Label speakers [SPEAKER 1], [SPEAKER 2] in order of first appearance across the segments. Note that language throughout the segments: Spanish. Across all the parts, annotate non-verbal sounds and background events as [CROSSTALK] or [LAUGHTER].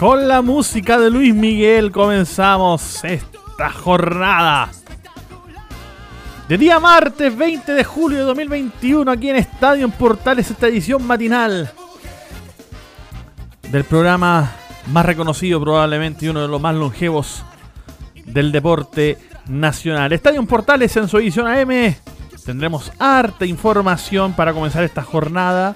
[SPEAKER 1] Con la música de Luis Miguel comenzamos esta jornada. De día martes 20 de julio de 2021 aquí en Estadio en Portales esta edición matinal del programa más reconocido probablemente y uno de los más longevos del deporte nacional. Estadio en Portales en su edición AM. Tendremos harta información para comenzar esta jornada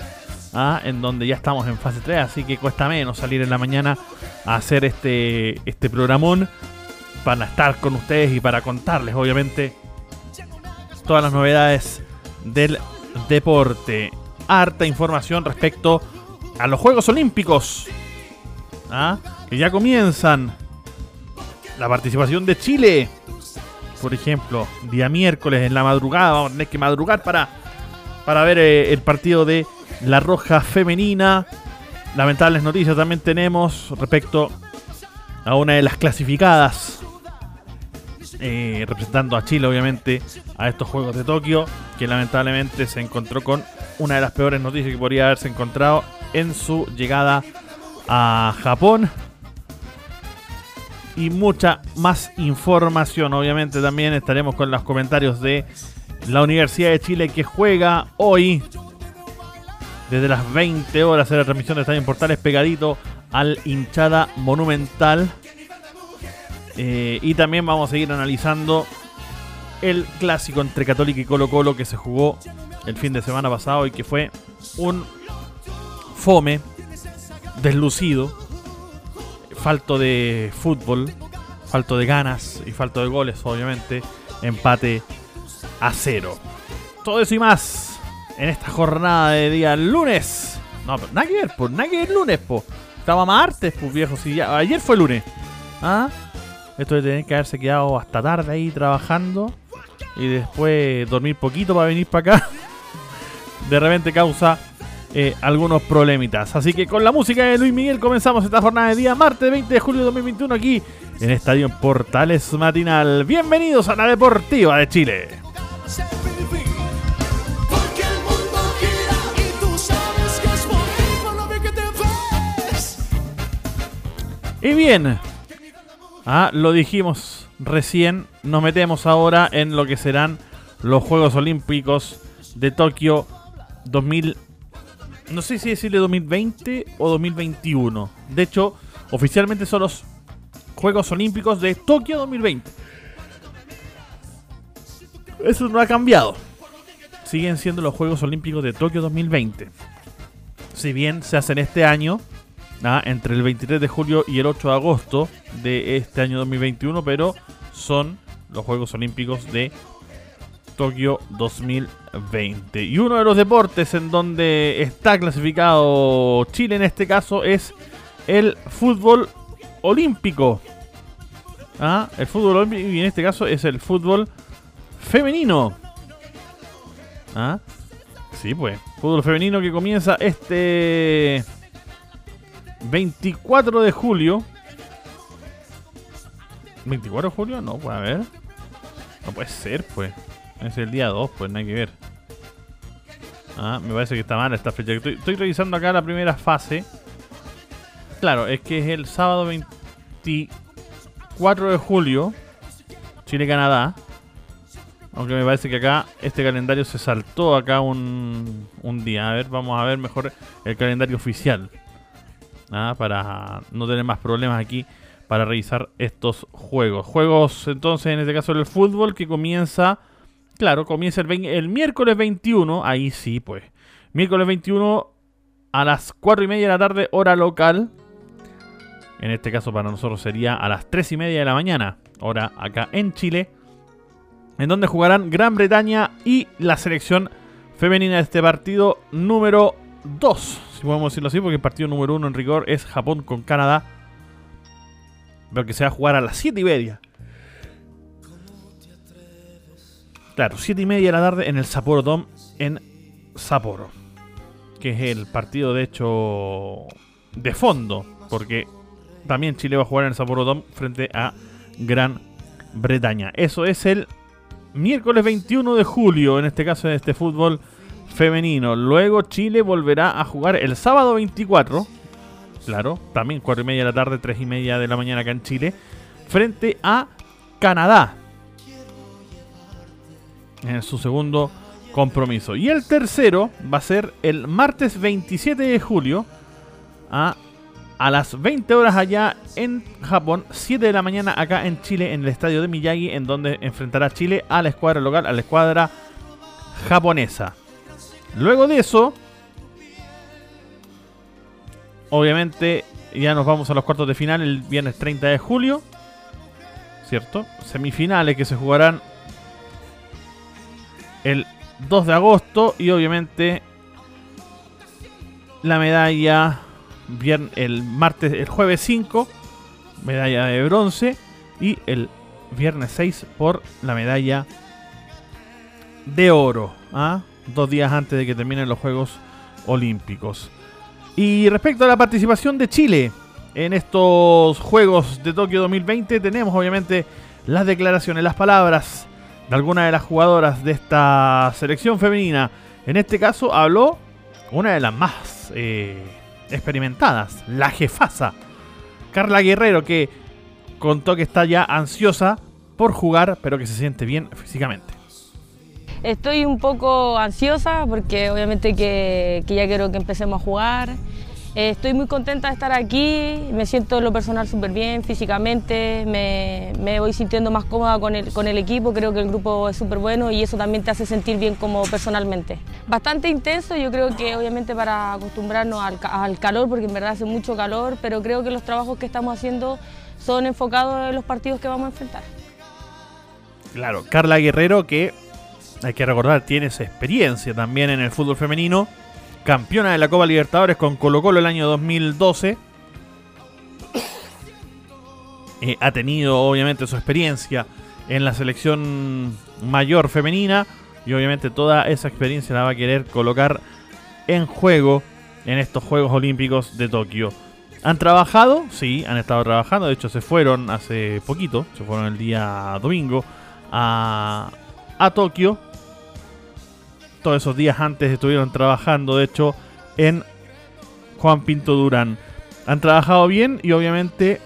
[SPEAKER 1] ¿ah? en donde ya estamos en fase 3, así que cuesta menos salir en la mañana a hacer este, este programón para estar con ustedes y para contarles, obviamente, todas las novedades del deporte. Harta información respecto a los Juegos Olímpicos, ¿ah? que ya comienzan. La participación de Chile, por ejemplo, día miércoles en la madrugada, vamos a tener que madrugar para, para ver eh, el partido de la Roja Femenina. Lamentables noticias también tenemos respecto a una de las clasificadas. Eh, representando a Chile, obviamente, a estos Juegos de Tokio, que lamentablemente se encontró con una de las peores noticias que podría haberse encontrado en su llegada a Japón. Y mucha más información, obviamente también estaremos con los comentarios de la Universidad de Chile que juega hoy desde las 20 horas en la transmisión de Estadio en Portales pegadito al hinchada monumental. Eh, y también vamos a seguir analizando el clásico entre Católica y Colo Colo que se jugó el fin de semana pasado y que fue un fome, deslucido, falto de fútbol, falto de ganas y falto de goles, obviamente, empate a cero. Todo eso y más en esta jornada de día lunes. No, pero nada que ver, nada que ver lunes, po. Estaba martes, pues viejo, si ya, ayer fue lunes. ¿Ah? Esto de tener que haberse quedado hasta tarde ahí trabajando y después dormir poquito para venir para acá, [LAUGHS] de repente causa eh, algunos problemitas. Así que con la música de Luis Miguel comenzamos esta jornada de día martes 20 de julio de 2021 aquí en Estadio Portales Matinal. Bienvenidos a la Deportiva de Chile. Y bien, ah, lo dijimos recién, nos metemos ahora en lo que serán los Juegos Olímpicos de Tokio 2000. No sé si decirle 2020 o 2021. De hecho, oficialmente son los Juegos Olímpicos de Tokio 2020. Eso no ha cambiado. Siguen siendo los Juegos Olímpicos de Tokio 2020. Si bien se hacen este año, entre el 23 de julio y el 8 de agosto de este año 2021, pero son los Juegos Olímpicos de Tokio 2020. Y uno de los deportes en donde está clasificado Chile en este caso es el fútbol olímpico. ¿Ah? El fútbol olímpico y en este caso es el fútbol femenino. ¿Ah? Sí, pues. Fútbol femenino que comienza este 24 de julio. ¿24 de julio? No, puede haber. No puede ser, pues. Es el día 2, pues nada que ver. Ah, me parece que está mal esta fecha. Estoy, revisando acá la primera fase. Claro, es que es el sábado 24 de julio. Chile-Canadá. Aunque me parece que acá este calendario se saltó acá un, un día. A ver, vamos a ver mejor el calendario oficial. ¿Ah? para no tener más problemas aquí para revisar estos juegos. Juegos entonces en este caso el fútbol que comienza, claro, comienza el, el miércoles 21, ahí sí pues, miércoles 21 a las 4 y media de la tarde hora local. En este caso para nosotros sería a las 3 y media de la mañana, hora acá en Chile, en donde jugarán Gran Bretaña y la selección femenina de este partido número 2, podemos decirlo así, porque el partido número uno en rigor es Japón con Canadá. Pero que se va a jugar a las 7 y media. Claro, 7 y media de la tarde en el Sapporo Dome en Sapporo. Que es el partido, de hecho, de fondo. Porque también Chile va a jugar en el Sapporo Dome frente a Gran Bretaña. Eso es el miércoles 21 de julio, en este caso en este fútbol femenino. Luego Chile volverá a jugar el sábado 24. Claro, también 4 y media de la tarde, 3 y media de la mañana acá en Chile. Frente a Canadá. En su segundo compromiso. Y el tercero va a ser el martes 27 de julio. A, a las 20 horas allá en Japón. 7 de la mañana acá en Chile, en el estadio de Miyagi. En donde enfrentará Chile a la escuadra local, a la escuadra japonesa. Luego de eso, obviamente ya nos vamos a los cuartos de final el viernes 30 de julio. ¿Cierto? Semifinales que se jugarán el 2 de agosto y obviamente la medalla el martes, el jueves 5, medalla de bronce y el viernes 6 por la medalla de oro. ¿ah? Dos días antes de que terminen los Juegos Olímpicos. Y respecto a la participación de Chile en estos Juegos de Tokio 2020, tenemos obviamente las declaraciones, las palabras de alguna de las jugadoras de esta selección femenina. En este caso habló una de las más eh, experimentadas, la jefasa, Carla Guerrero, que contó que está ya ansiosa por jugar, pero que se siente bien físicamente.
[SPEAKER 2] Estoy un poco ansiosa porque obviamente que, ya quiero que empecemos a jugar. Eh, estoy muy contenta de estar aquí, me siento en lo personal súper bien físicamente, me, voy sintiendo más cómoda con el, equipo, creo que el grupo es súper bueno y eso también te hace sentir bien como personalmente. Bastante intenso, yo creo que obviamente para acostumbrarnos al, al calor, porque en verdad hace mucho calor, pero creo que los trabajos que estamos haciendo son enfocados en los partidos que vamos a enfrentar.
[SPEAKER 1] Claro, Carla Guerrero que hay que recordar, tiene esa experiencia también en el fútbol femenino. Campeona de la Copa Libertadores con Colo Colo el año 2012. Eh, ha tenido obviamente su experiencia en la selección mayor femenina y obviamente toda esa experiencia la va a querer colocar en juego en estos Juegos Olímpicos de Tokio. ¿Han trabajado? Sí, han estado trabajando. De hecho, se fueron hace poquito, se fueron el día domingo a, a Tokio todos esos días antes estuvieron trabajando, de hecho, en Juan Pinto Durán. Han trabajado bien y obviamente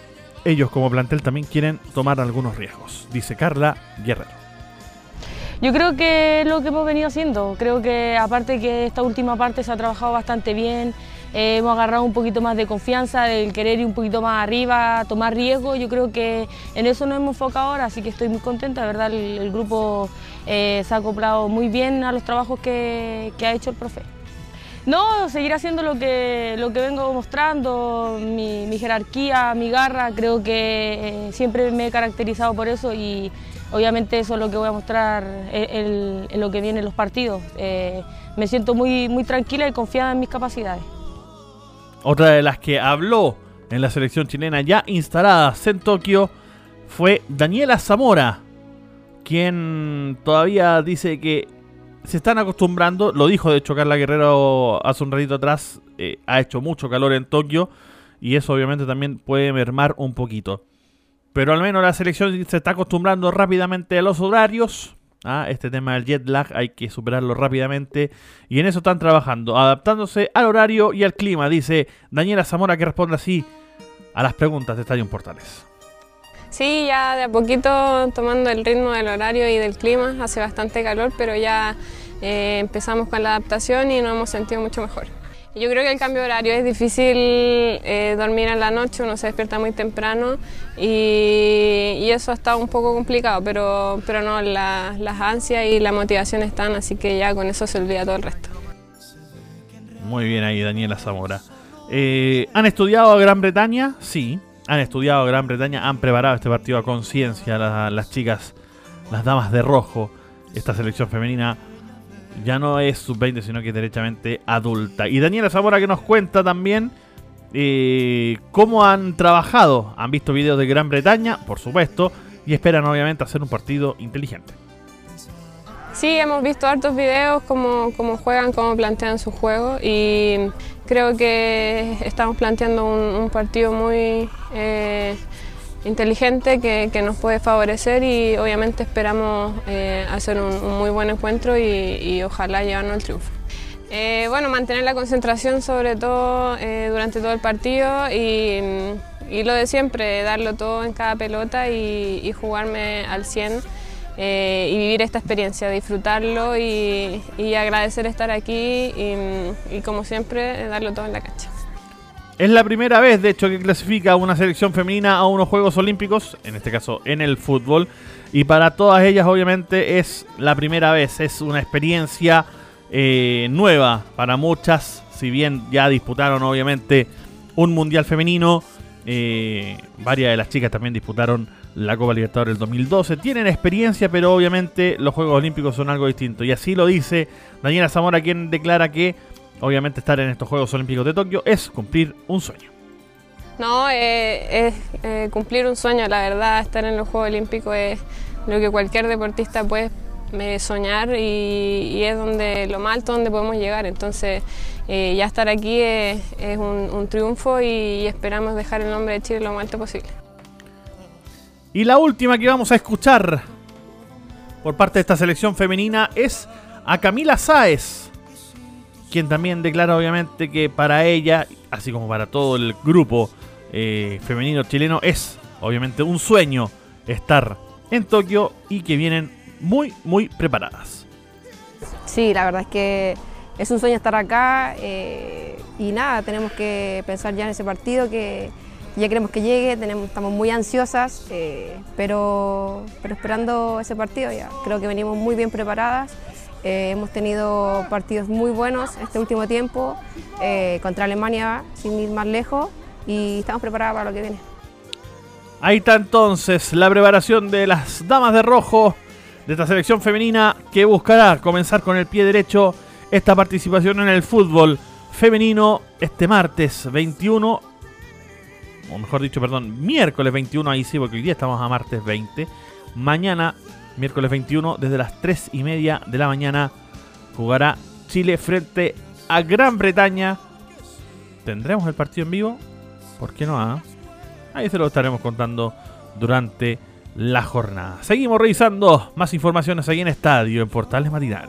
[SPEAKER 1] ellos como plantel también quieren tomar algunos riesgos, dice Carla Guerrero.
[SPEAKER 2] Yo creo que lo que hemos venido haciendo, creo que aparte que esta última parte se ha trabajado bastante bien, eh, hemos agarrado un poquito más de confianza, del querer ir un poquito más arriba, tomar riesgo, yo creo que en eso nos hemos enfocado ahora, así que estoy muy contenta, verdad el grupo eh, se ha acoplado muy bien a los trabajos que, ha hecho el profe. No, seguir haciendo lo que, lo que vengo mostrando, mi, jerarquía, mi garra, creo que eh, siempre me he caracterizado por eso y obviamente eso es lo que voy a mostrar en, lo que viene en los partidos. Eh, me siento muy, muy tranquila y confiada en mis capacidades.
[SPEAKER 1] Otra de las que habló en la selección chilena ya instaladas en Tokio fue Daniela Zamora, quien todavía dice que se están acostumbrando, lo dijo de hecho Carla Guerrero hace un ratito atrás, eh, ha hecho mucho calor en Tokio y eso obviamente también puede mermar un poquito. Pero al menos la selección se está acostumbrando rápidamente a los horarios. ¿ah? Este tema del jet lag hay que superarlo rápidamente. Y en eso están trabajando, adaptándose al horario y al clima, dice Daniela Zamora que responde así a las preguntas de Estadio Portales.
[SPEAKER 3] Sí, ya de a poquito tomando el ritmo del horario y del clima, hace bastante calor, pero ya eh, empezamos con la adaptación y nos hemos sentido mucho mejor. Yo creo que el cambio de horario es difícil eh, dormir en la noche, uno se despierta muy temprano y, eso ha estado un poco complicado, pero, pero no, las ansias y la motivación están, así que ya con eso se olvida todo el resto.
[SPEAKER 1] Muy bien ahí, Daniela Zamora. Eh, ¿Han estudiado a Gran Bretaña? Sí han estudiado Gran Bretaña, han preparado este partido a conciencia las, chicas, las damas de rojo, esta selección femenina ya no es sub-20, sino que es derechamente adulta. Y Daniela Zamora que nos cuenta también eh, cómo han trabajado. Han visto videos de Gran Bretaña, por supuesto, y esperan obviamente hacer un partido inteligente.
[SPEAKER 3] Sí, hemos visto hartos videos, cómo, cómo juegan, cómo plantean su juego y creo que estamos planteando un, partido muy eh, inteligente que, nos puede favorecer y obviamente esperamos eh, hacer un, muy buen encuentro y, ojalá llevarnos al triunfo. Eh, bueno, mantener la concentración sobre todo durante todo el partido y, lo de siempre, darlo todo en cada pelota y, jugarme al 100 y vivir esta experiencia, disfrutarlo y, agradecer estar aquí y como siempre darlo todo en la cancha.
[SPEAKER 1] Es la primera vez, de hecho, que clasifica una selección femenina a unos Juegos Olímpicos, en este caso en el fútbol. Y para todas ellas, obviamente, es la primera vez, es una experiencia eh, nueva para muchas. Si bien ya disputaron, obviamente, un Mundial Femenino, eh, varias de las chicas también disputaron la Copa Libertadores del 2012. Tienen experiencia, pero obviamente los Juegos Olímpicos son algo distinto. Y así lo dice Daniela Zamora, quien declara que obviamente estar en estos Juegos Olímpicos de Tokio es cumplir un sueño.
[SPEAKER 3] No, eh, es eh, cumplir un sueño, la verdad, estar en los Juegos Olímpicos es lo que cualquier deportista puede eh, soñar y, es donde lo más alto donde podemos llegar. Entonces, ya estar aquí es, un, triunfo y, esperamos dejar el nombre de Chile lo más alto posible.
[SPEAKER 1] Y la última que vamos a escuchar por parte de esta selección femenina es a Camila Sáez quien también declara obviamente que para ella, así como para todo el grupo eh, femenino chileno, es obviamente un sueño estar en Tokio y que vienen muy, muy preparadas.
[SPEAKER 4] Sí, la verdad es que es un sueño estar acá eh, y nada, tenemos que pensar ya en ese partido que ya queremos que llegue, tenemos, estamos muy ansiosas, eh, pero, pero esperando ese partido ya. Creo que venimos muy bien preparadas. Eh, hemos tenido partidos muy buenos este último tiempo eh, contra Alemania, sin ir más lejos, y estamos preparados para lo que viene.
[SPEAKER 1] Ahí está entonces la preparación de las damas de rojo de esta selección femenina que buscará comenzar con el pie derecho esta participación en el fútbol femenino este martes 21, o mejor dicho, perdón, miércoles 21, ahí sí, porque hoy día estamos a martes 20. Mañana miércoles 21, desde las 3 y media de la mañana, jugará Chile frente a Gran Bretaña. ¿Tendremos el partido en vivo? ¿Por qué no? Ah? Ahí se lo estaremos contando durante la jornada. Seguimos revisando más informaciones aquí en Estadio, en Portales Matinal.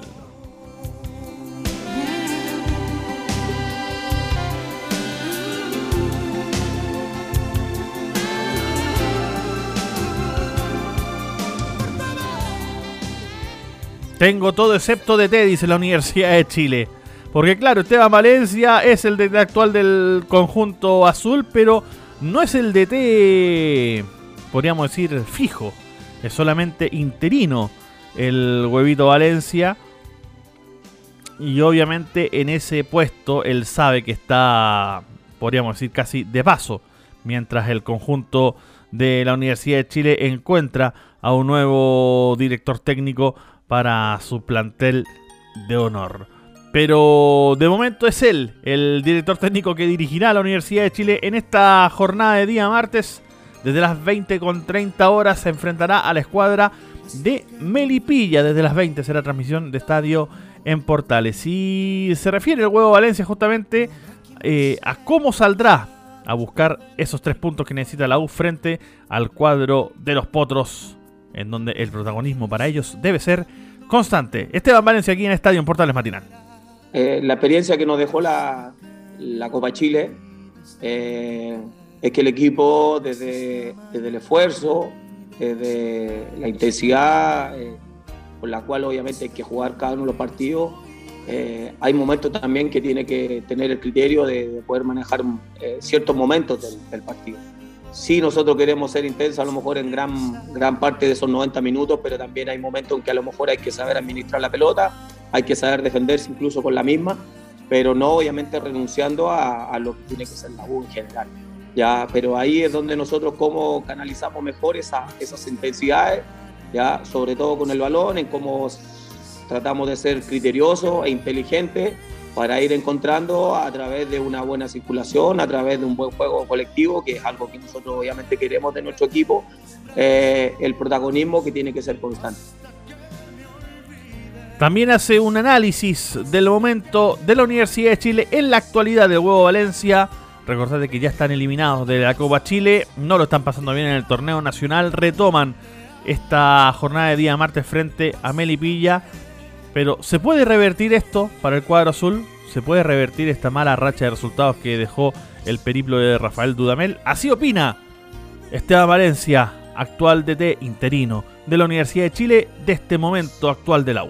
[SPEAKER 1] Tengo todo excepto de dice la Universidad de Chile. Porque claro, Esteban Valencia es el DT actual del conjunto azul, pero no es el DT, podríamos decir, fijo. Es solamente interino el huevito Valencia. Y obviamente en ese puesto él sabe que está, podríamos decir, casi de paso. Mientras el conjunto de la Universidad de Chile encuentra a un nuevo director técnico para su plantel de honor. Pero de momento es él, el director técnico que dirigirá a la Universidad de Chile en esta jornada de día martes. Desde las 20 con 30 horas se enfrentará a la escuadra de Melipilla. Desde las 20 será transmisión de estadio en Portales. Y se refiere el huevo Valencia justamente eh, a cómo saldrá a buscar esos tres puntos que necesita la U frente al cuadro de los Potros en donde el protagonismo para ellos debe ser constante. Esteban Valencia aquí en Estadio en Portales Matinal.
[SPEAKER 5] Eh, la experiencia que nos dejó la, Copa Chile eh, es que el equipo, desde, el esfuerzo, desde la intensidad eh, con la cual obviamente hay que jugar cada uno de los partidos, hay momentos también que tiene que tener el criterio de, poder manejar ciertos momentos del partido Sí, nosotros queremos ser intensos a lo mejor en gran, gran parte de esos 90 minutos, pero también hay momentos en que a lo mejor hay que saber administrar la pelota, hay que saber defenderse incluso con la misma, pero no obviamente renunciando a, lo que tiene que ser la U en general. Ya, pero ahí es donde nosotros cómo canalizamos mejor esa, esas intensidades, ya, sobre todo con el balón, en cómo tratamos de ser criteriosos e inteligentes para ir encontrando a través de una buena circulación, a través de un buen juego colectivo, que es algo que nosotros obviamente queremos de nuestro equipo, eh, el protagonismo que tiene que ser constante.
[SPEAKER 1] También hace un análisis del momento de la Universidad de Chile en la actualidad del Huevo Valencia. Recordad que ya están eliminados de la Copa Chile, no lo están pasando bien en el torneo nacional, retoman esta jornada de día martes frente a Melipilla. Pero ¿se puede revertir esto para el cuadro azul? ¿Se puede revertir esta mala racha de resultados que dejó el periplo de Rafael Dudamel? Así opina Esteban Valencia, actual DT interino de la Universidad de Chile de este momento actual de la U.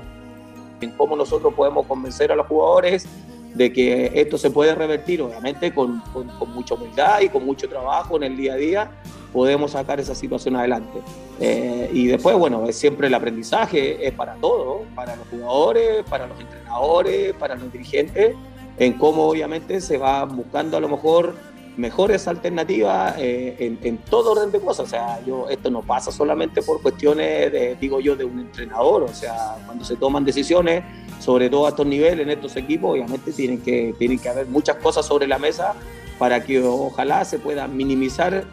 [SPEAKER 5] Cómo nosotros podemos convencer a los jugadores de que esto se puede revertir, obviamente con, con mucha humildad y con mucho trabajo en el día a día, podemos sacar esa situación adelante. Eh, y después, bueno, es siempre el aprendizaje, es para todos, para los jugadores, para los entrenadores, para los dirigentes, en cómo obviamente se va buscando a lo mejor mejores alternativas eh, en, todo orden de cosas. O sea, esto no pasa solamente por cuestiones, de, digo yo, de un entrenador. O sea, cuando se toman decisiones, sobre todo a estos niveles, en estos equipos, obviamente tienen que, tienen que haber muchas cosas sobre la mesa para que ojalá se pueda minimizar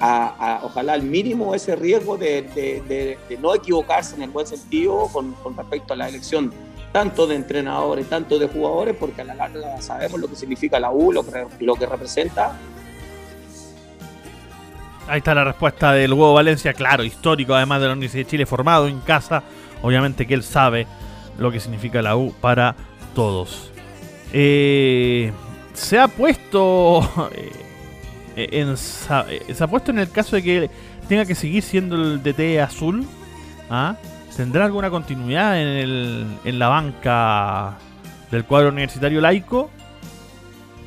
[SPEAKER 5] a, ojalá al mínimo ese riesgo de, no equivocarse en el buen sentido con, respecto a la elección tanto de entrenadores, tanto de jugadores, porque a la larga sabemos lo que significa la U, lo que, lo que representa.
[SPEAKER 1] Ahí está la respuesta del Huevo Valencia, claro, histórico, además de la Universidad de Chile, formado en casa. Obviamente que él sabe lo que significa la U para todos. Eh, se ha puesto [LAUGHS] eh, eh, eh, se ha puesto en el caso de que tenga que seguir siendo el DT azul. ¿ah? ¿Tendrá alguna continuidad en, en la banca del cuadro universitario laico?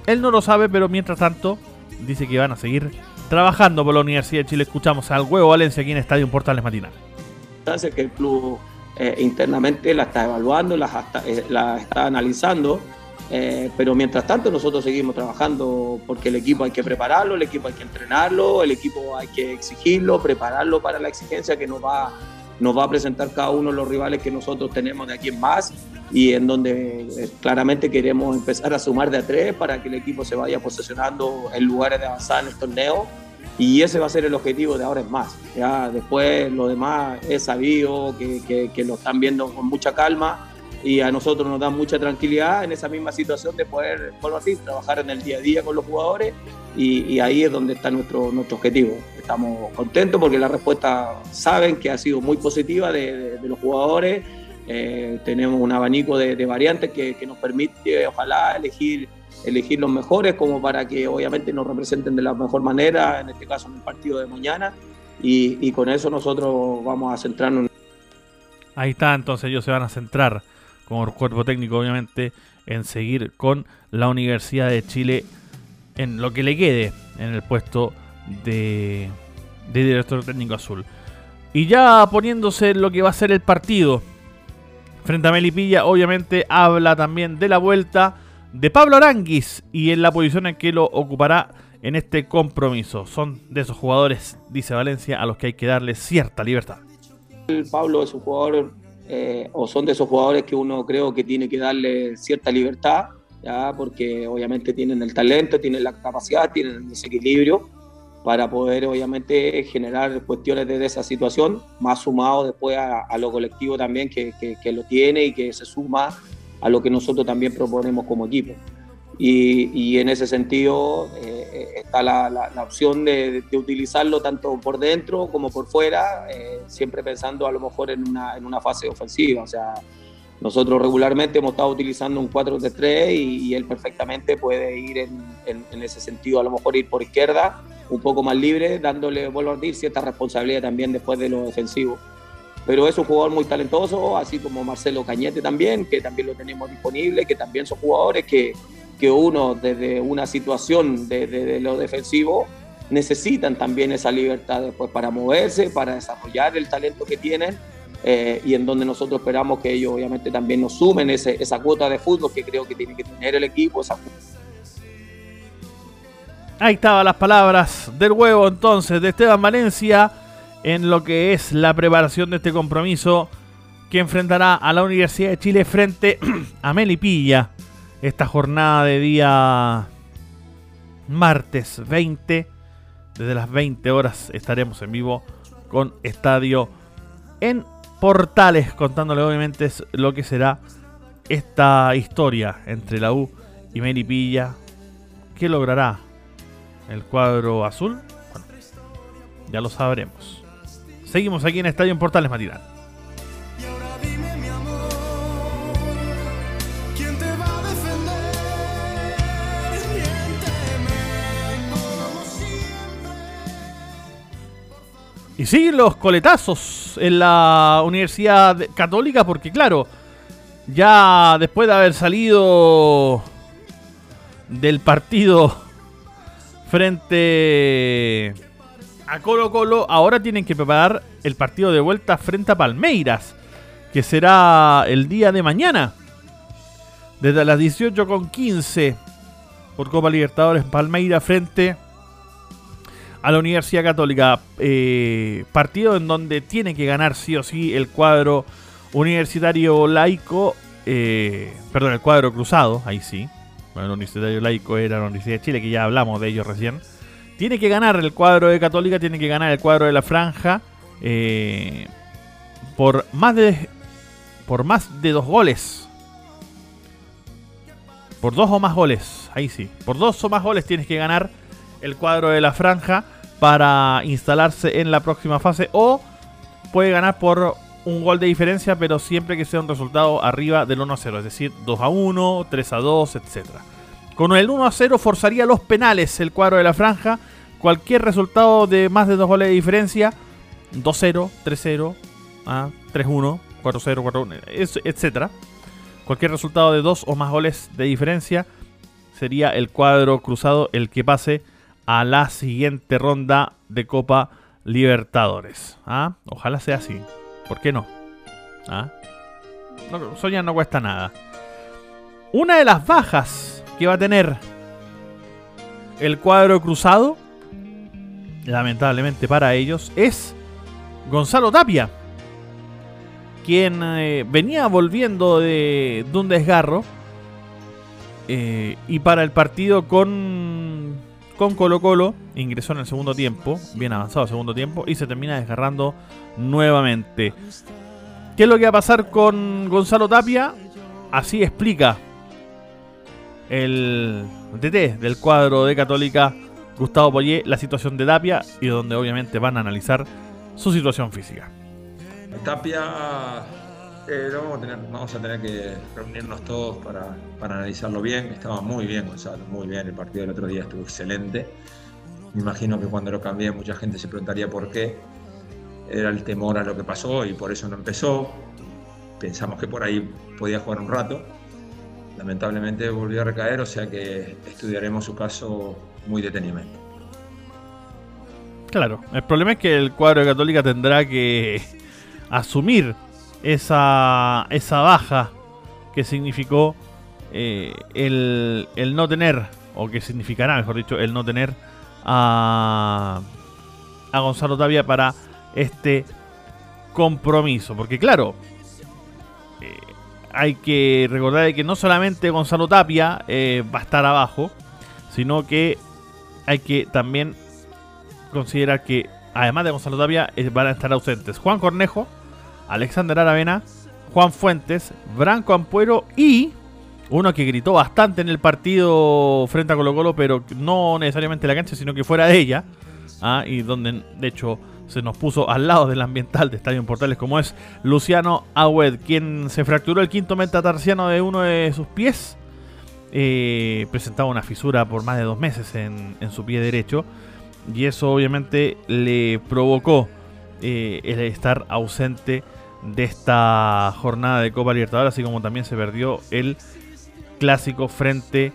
[SPEAKER 1] Él no lo sabe, pero mientras tanto dice que van a seguir trabajando por la Universidad de Chile. Escuchamos al Huevo Valencia aquí en Estadio Portales Matinal.
[SPEAKER 5] Que el club eh, internamente la está evaluando, la la está analizando eh, pero mientras tanto nosotros seguimos trabajando porque el equipo hay que prepararlo, el equipo hay que entrenarlo, el equipo hay que exigirlo, prepararlo para la exigencia que nos va, nos va a presentar cada uno de los rivales que nosotros tenemos de aquí en más y en donde eh, claramente queremos empezar a sumar de a tres para que el equipo se vaya posesionando en lugares de avanzar en el torneo y ese va a ser el objetivo de ahora en más. Ya después lo demás es sabido, que, que, que lo están viendo con mucha calma y a nosotros nos da mucha tranquilidad en esa misma situación de poder, así, trabajar en el día a día con los jugadores y, ahí es donde está nuestro, nuestro objetivo. Estamos contentos porque la respuesta saben que ha sido muy positiva de, los jugadores. Eh, tenemos un abanico de, variantes que, nos permite, ojalá, elegir, elegir los mejores como para que obviamente nos representen de la mejor manera, en este caso en el partido de mañana. Y con eso nosotros vamos a centrarnos.
[SPEAKER 1] Ahí está, entonces ellos se van a centrar como cuerpo técnico obviamente, en seguir con la Universidad de Chile en lo que le quede en el puesto de, director técnico azul. Y ya poniéndose en lo que va a ser el partido frente a Melipilla, obviamente habla también de la vuelta de Pablo Aranguis y en la posición en que lo ocupará en este compromiso. Son de esos jugadores, dice Valencia, a los que hay que darle cierta libertad.
[SPEAKER 5] Pablo es un jugador eh, o son de esos jugadores que uno creo que tiene que darle cierta libertad, ¿ya? porque obviamente tienen el talento, tienen la capacidad, tienen el desequilibrio para poder obviamente generar cuestiones de esa situación, más sumado después a, lo colectivo también que, que, lo tiene y que se suma a lo que nosotros también proponemos como equipo. Y, y en ese sentido eh, está la, la, opción de, de, utilizarlo tanto por dentro como por fuera, eh, siempre pensando a lo mejor en una, en una fase ofensiva. O sea, nosotros regularmente hemos estado utilizando un 4-3 y, y, él perfectamente puede ir en, en, ese sentido, a lo mejor ir por izquierda, un poco más libre, dándole, vuelvo a decir, cierta responsabilidad también después de lo defensivo. Pero es un jugador muy talentoso, así como Marcelo Cañete también, que también lo tenemos disponible, que también son jugadores que, que uno desde una situación de, lo defensivo necesitan también esa libertad después para moverse, para desarrollar el talento que tienen eh, y en donde nosotros esperamos que ellos obviamente también nos sumen esa cuota de fútbol que creo que tiene que tener el equipo.
[SPEAKER 1] Ahí estaban las palabras del huevo entonces de Esteban Valencia en lo que es la preparación de este compromiso que enfrentará a la Universidad de Chile frente [CLEARS THROAT] a Melipilla esta jornada de día martes 20. Desde las 20 horas estaremos en vivo con Estadio en Portales, contándole obviamente lo que será esta historia entre la U y Melipilla. ¿Qué logrará el cuadro azul? ya lo sabremos. Seguimos aquí en Estadio en Portales Matinal. Y siguen los coletazos en la Universidad Católica porque claro, ya después de haber salido del partido [LAUGHS] frente a Colo Colo, ahora tienen que preparar el partido de vuelta frente a Palmeiras, que será el día de mañana, desde las 18.15 por Copa Libertadores Palmeiras frente a la Universidad Católica. Eh, partido en donde tiene que ganar sí o sí el cuadro universitario laico. Eh, perdón, el cuadro cruzado, ahí sí. Bueno, el universitario laico era la Universidad de Chile, que ya hablamos de ellos recién. Tiene que ganar el cuadro de Católica, tiene que ganar el cuadro de la Franja. Eh, por más de. Por más de dos goles. Por dos o más goles. Ahí sí. Por dos o más goles tienes que ganar el cuadro de la franja para instalarse en la próxima fase o puede ganar por un gol de diferencia, pero siempre que sea un resultado arriba del 1 a 0, es decir, 2 a 1, 3 a 2, etc. Con el 1 a 0 forzaría los penales el cuadro de la franja. Cualquier resultado de más de 2 goles de diferencia, 2-0, 3-0, 3-1, 4-0, 4-1, etc. Cualquier resultado de 2 o más goles de diferencia sería el cuadro cruzado el que pase a la siguiente ronda de Copa Libertadores. ¿Ah? Ojalá sea así. ¿Por qué no? ¿Ah? no? Soñar no cuesta nada. Una de las bajas que va a tener el cuadro cruzado, lamentablemente para ellos, es Gonzalo Tapia, quien eh, venía volviendo de, un desgarro. Eh, y para el partido con con Colo Colo, ingresó en el segundo tiempo, bien avanzado segundo tiempo, y se termina desgarrando nuevamente. ¿Qué es lo que va a pasar con Gonzalo Tapia? Así explica el DT del cuadro de Católica, Gustavo Poyé, la situación de Tapia y donde obviamente van a analizar su situación física.
[SPEAKER 6] Tapia eh, vamos, a tener, que reunirnos todos para, para, analizarlo bien. Estaba muy bien, Gonzalo, muy bien. El partido del otro día estuvo excelente. Me imagino que cuando lo cambié mucha gente se preguntaría por qué. Era el temor a lo que pasó y por eso no empezó. Pensamos que por ahí podía jugar un rato. Lamentablemente volvió a recaer, o sea que estudiaremos su caso muy detenidamente.
[SPEAKER 1] Claro, el problema es que el cuadro de Católica tendrá que [LAUGHS] asumir esa, esa baja que significó eh, el, el, no tener, o que significará, mejor dicho, el no tener a, a Gonzalo Tapia para este compromiso. Porque claro, eh, hay que recordar que no solamente Gonzalo Tapia eh, va a estar abajo, sino que hay que también considerar que además de Gonzalo Tapia van a estar ausentes Juan Cornejo, Alexander Aravena, Juan Fuentes, Branco Ampuero y uno que gritó bastante en el partido frente a Colo Colo, pero no necesariamente en la cancha, sino que fuera de ella, ¿ah? y donde de hecho se nos puso al lado del ambiental de Estadio Portales, como es Luciano Agüed, quien se fracturó el quinto metatarsiano de uno de sus pies. Eh, presentaba una fisura por más de dos meses en, su pie derecho, y eso obviamente le provocó eh, el estar ausente de esta jornada de Copa Libertadores, así como también se perdió el clásico frente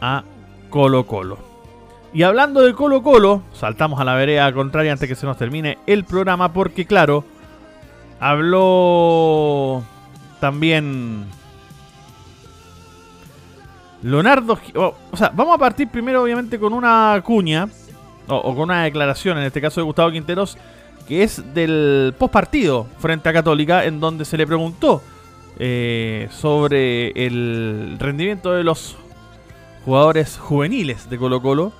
[SPEAKER 1] a Colo Colo. Y hablando de Colo Colo, saltamos a la vereda contraria antes que se nos termine el programa, porque claro, habló también Leonardo... O, sea, vamos a partir primero obviamente con una cuña, o, o con una declaración, en este caso de Gustavo Quinteros, que es del post partido frente a Católica, en donde se le preguntó eh, sobre el rendimiento de los jugadores juveniles de Colo Colo.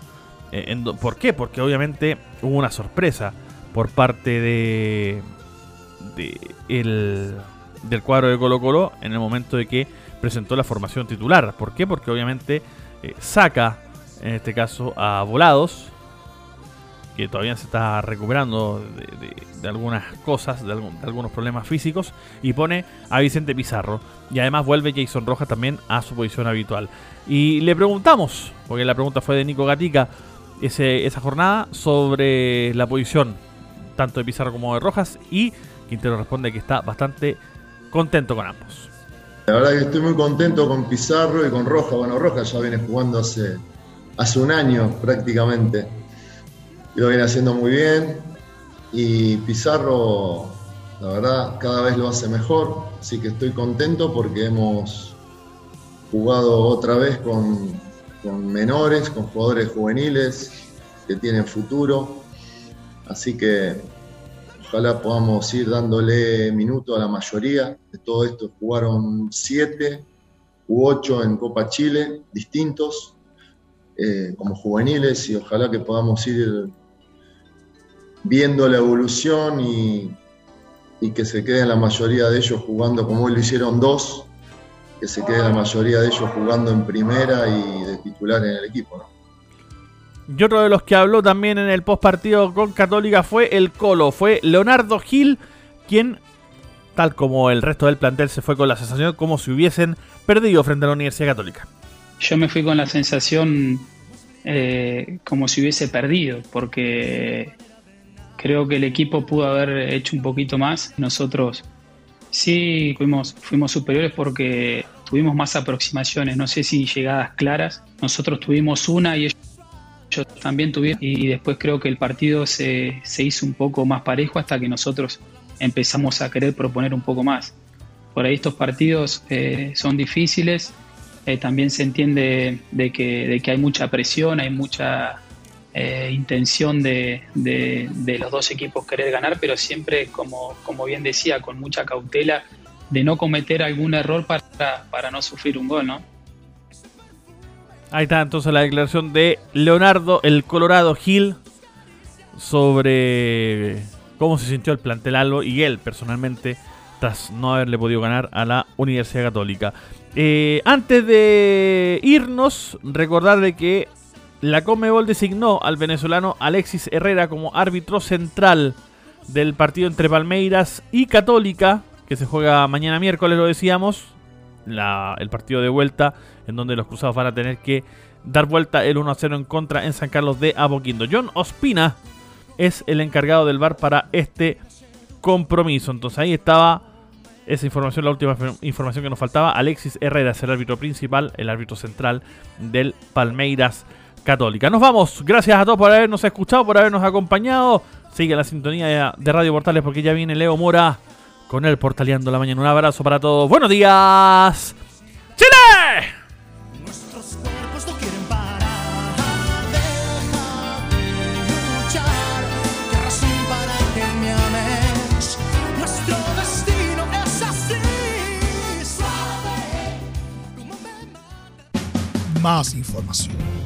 [SPEAKER 1] Eh, ¿Por qué? Porque obviamente hubo una sorpresa por parte de, el, del cuadro de Colo Colo en el momento de que presentó la formación titular. ¿Por qué? Porque obviamente eh, saca, en este caso, a Volados, que todavía se está recuperando de, algunas cosas, de, algunos problemas físicos, y pone a Vicente Pizarro. Y además vuelve Jason Rojas también a su posición habitual. Y le preguntamos, porque la pregunta fue de Nico Gatica ese, esa jornada, sobre la posición tanto de Pizarro como de Rojas, y Quintero responde que está bastante contento con ambos.
[SPEAKER 7] La verdad que estoy muy contento con Pizarro y con Rojas. Bueno, Rojas ya viene jugando hace, hace un año prácticamente lo viene haciendo muy bien. Y Pizarro, la verdad, cada vez lo hace mejor, así que estoy contento porque hemos jugado otra vez con, menores, con jugadores juveniles que tienen futuro, así que ojalá podamos ir dándole minuto a la mayoría de todo esto. Jugaron siete u ocho en Copa Chile, distintos, eh, como juveniles, y ojalá que podamos ir viendo la evolución y, que se queden la mayoría de ellos jugando como lo hicieron dos, que se quede la mayoría de ellos jugando en primera y de titular en el equipo.
[SPEAKER 1] Y otro de los que habló también en el post partido con Católica fue el Colo, fue Leonardo Gil, quien, tal como el resto del plantel, se fue con la sensación como si hubiesen perdido frente a la Universidad Católica.
[SPEAKER 8] Yo me fui con la sensación eh, como si hubiese perdido, porque Creo que el equipo pudo haber hecho un poquito más. Nosotros sí fuimos, fuimos superiores porque tuvimos más aproximaciones, no sé si llegadas claras. Nosotros tuvimos una y ellos también tuvieron. Y, después creo que el partido se, hizo un poco más parejo hasta que nosotros empezamos a querer proponer un poco más. Por ahí estos partidos eh, son difíciles. Eh, también se entiende de que, de que hay mucha presión, hay mucha eh, intención de, los dos equipos querer ganar, pero siempre, como, bien decía, con mucha cautela de no cometer algún error para, para no sufrir un gol, ¿no?
[SPEAKER 1] Ahí está entonces la declaración de Leonardo, el Colorado Gil, sobre cómo se sintió el plantel algo y él personalmente tras no haberle podido ganar a la Universidad Católica. Eh, antes de irnos, recordar de que la Comebol designó al venezolano Alexis Herrera como árbitro central del partido entre Palmeiras y Católica, que se juega mañana miércoles, lo decíamos. el partido de vuelta, en donde los cruzados van a tener que dar vuelta el 1 0 en contra en San Carlos de Apoquindo. John Ospina es el encargado del bar para este compromiso. Entonces ahí estaba esa información, la última información que nos faltaba. Alexis Herrera es el árbitro principal, el árbitro central del Palmeiras Católica. Nos vamos. Gracias a todos por habernos escuchado, por habernos acompañado. Sigue la sintonía de Radio Portales porque ya viene Leo Mora con el Portaleando la Mañana. Un abrazo para todos. Buenos días. ¡Chile!
[SPEAKER 9] Más información,